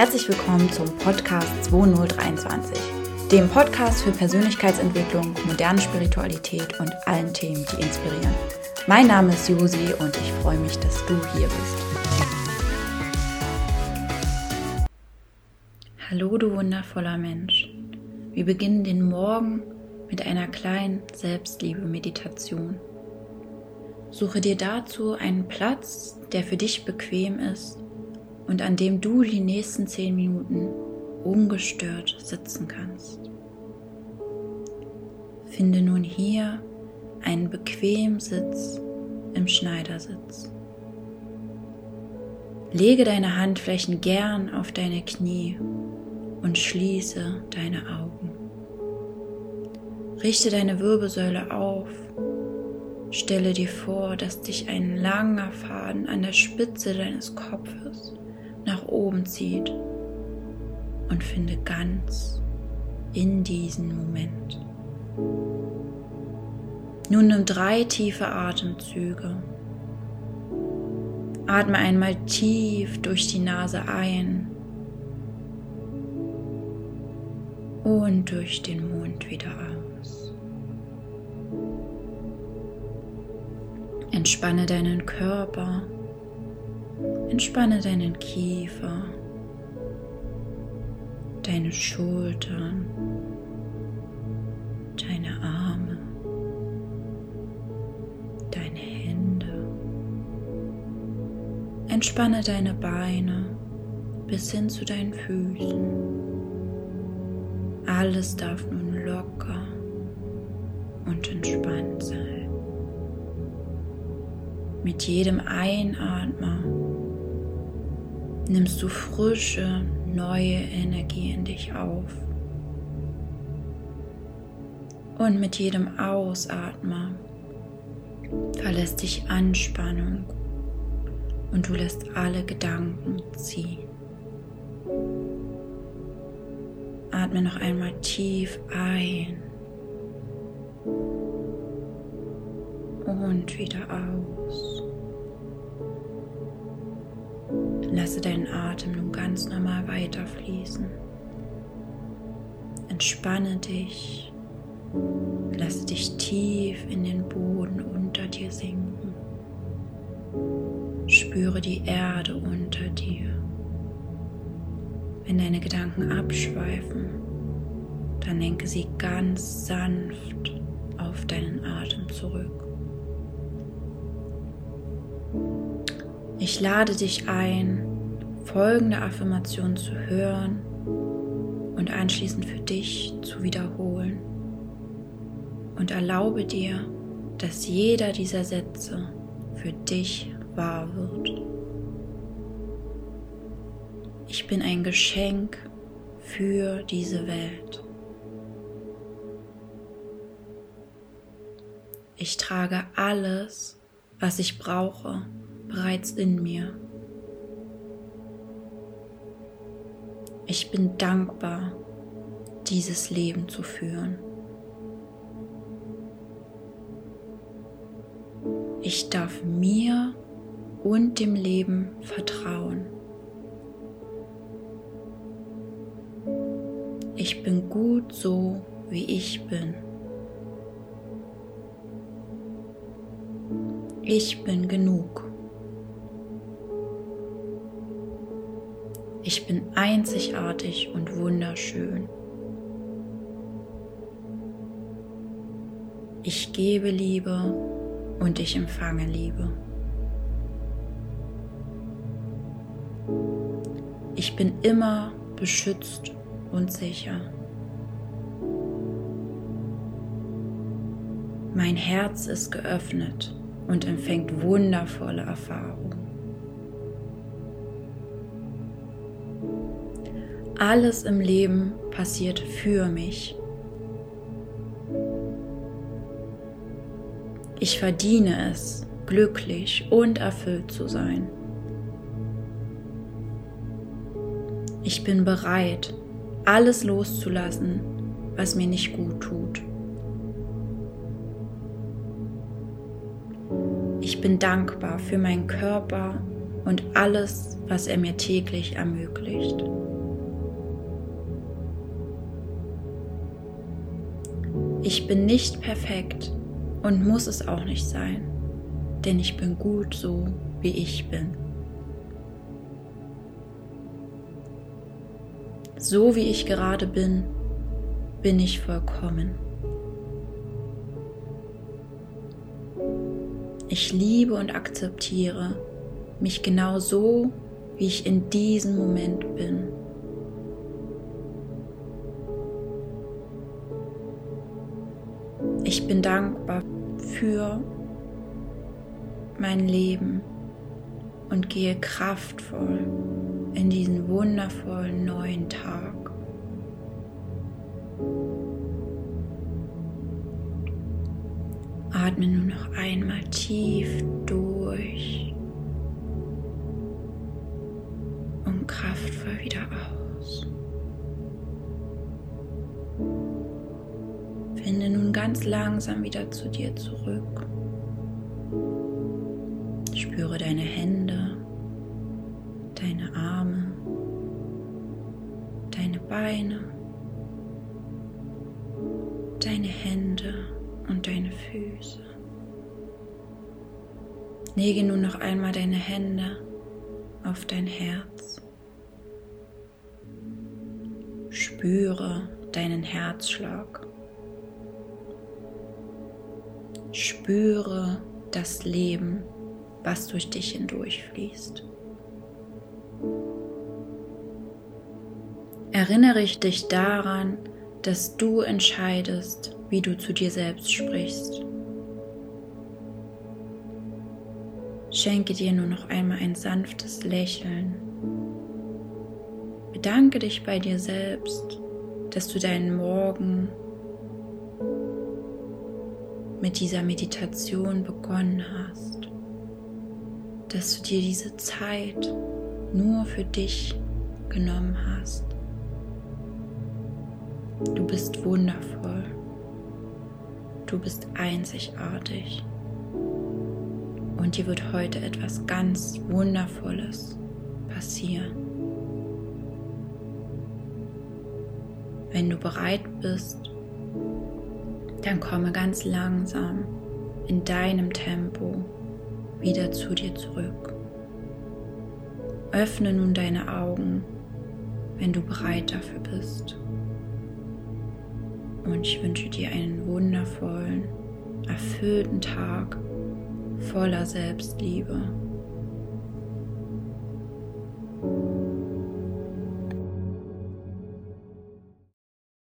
Herzlich willkommen zum Podcast 2023, dem Podcast für Persönlichkeitsentwicklung, moderne Spiritualität und allen Themen, die inspirieren. Mein Name ist Josi und ich freue mich, dass du hier bist. Hallo, du wundervoller Mensch. Wir beginnen den Morgen mit einer kleinen Selbstliebe-Meditation. Suche dir dazu einen Platz, der für dich bequem ist und an dem du die nächsten zehn Minuten ungestört sitzen kannst. Finde nun hier einen bequemen Sitz im Schneidersitz. Lege deine Handflächen gern auf deine Knie und schließe deine Augen. Richte deine Wirbelsäule auf. Stelle dir vor, dass dich ein langer Faden an der Spitze deines Kopfes nach oben zieht und finde ganz in diesen Moment. Nun nimm drei tiefe Atemzüge. Atme einmal tief durch die Nase ein und durch den Mund wieder aus. Entspanne deinen Körper Entspanne deinen Kiefer, deine Schultern, deine Arme, deine Hände. Entspanne deine Beine bis hin zu deinen Füßen. Alles darf nun locker und entspannt sein. Mit jedem Einatmen nimmst du frische, neue Energie in dich auf. Und mit jedem Ausatmen verlässt dich Anspannung und du lässt alle Gedanken ziehen. Atme noch einmal tief ein und wieder aus. Lasse deinen Atem nun ganz normal weiterfließen. Entspanne dich. Lasse dich tief in den Boden unter dir sinken. Spüre die Erde unter dir. Wenn deine Gedanken abschweifen, dann lenke sie ganz sanft auf deinen Atem zurück. Ich lade dich ein, folgende Affirmation zu hören und anschließend für dich zu wiederholen. Und erlaube dir, dass jeder dieser Sätze für dich wahr wird. Ich bin ein Geschenk für diese Welt. Ich trage alles, was ich brauche, bereits in mir. Ich bin dankbar, dieses Leben zu führen. Ich darf mir und dem Leben vertrauen. Ich bin gut so, wie ich bin. Ich bin genug. Ich bin einzigartig und wunderschön. Ich gebe Liebe und ich empfange Liebe. Ich bin immer beschützt und sicher. Mein Herz ist geöffnet und empfängt wundervolle Erfahrungen. Alles im Leben passiert für mich. Ich verdiene es, glücklich und erfüllt zu sein. Ich bin bereit, alles loszulassen, was mir nicht gut tut. Ich bin dankbar für meinen Körper und alles, was er mir täglich ermöglicht. Ich bin nicht perfekt und muss es auch nicht sein, denn ich bin gut so, wie ich bin. So wie ich gerade bin, bin ich vollkommen. Ich liebe und akzeptiere mich genau so, wie ich in diesem Moment bin. Ich bin dankbar für mein Leben und gehe kraftvoll in diesen wundervollen neuen Tag. Atme nur noch einmal tief durch und kraftvoll wieder aus. Finde nun ganz langsam wieder zu dir zurück. Spüre deine Hände, deine Arme, deine Beine, deine Hände und deine Füße. Lege nun noch einmal deine Hände auf dein Herz. Spüre deinen Herzschlag. Spüre das Leben, was durch dich hindurchfließt. Erinnere dich daran, dass du entscheidest, wie du zu dir selbst sprichst. Schenke dir nur noch einmal ein sanftes Lächeln. Bedanke dich bei dir selbst, dass du deinen Morgen mit dieser Meditation begonnen hast, dass du dir diese Zeit nur für dich genommen hast. Du bist wundervoll. Du bist einzigartig. Und dir wird heute etwas ganz Wundervolles passieren. Wenn du bereit bist, dann komme ganz langsam in deinem Tempo wieder zu dir zurück. Öffne nun deine Augen, wenn du bereit dafür bist. Und ich wünsche dir einen wundervollen, erfüllten Tag voller Selbstliebe.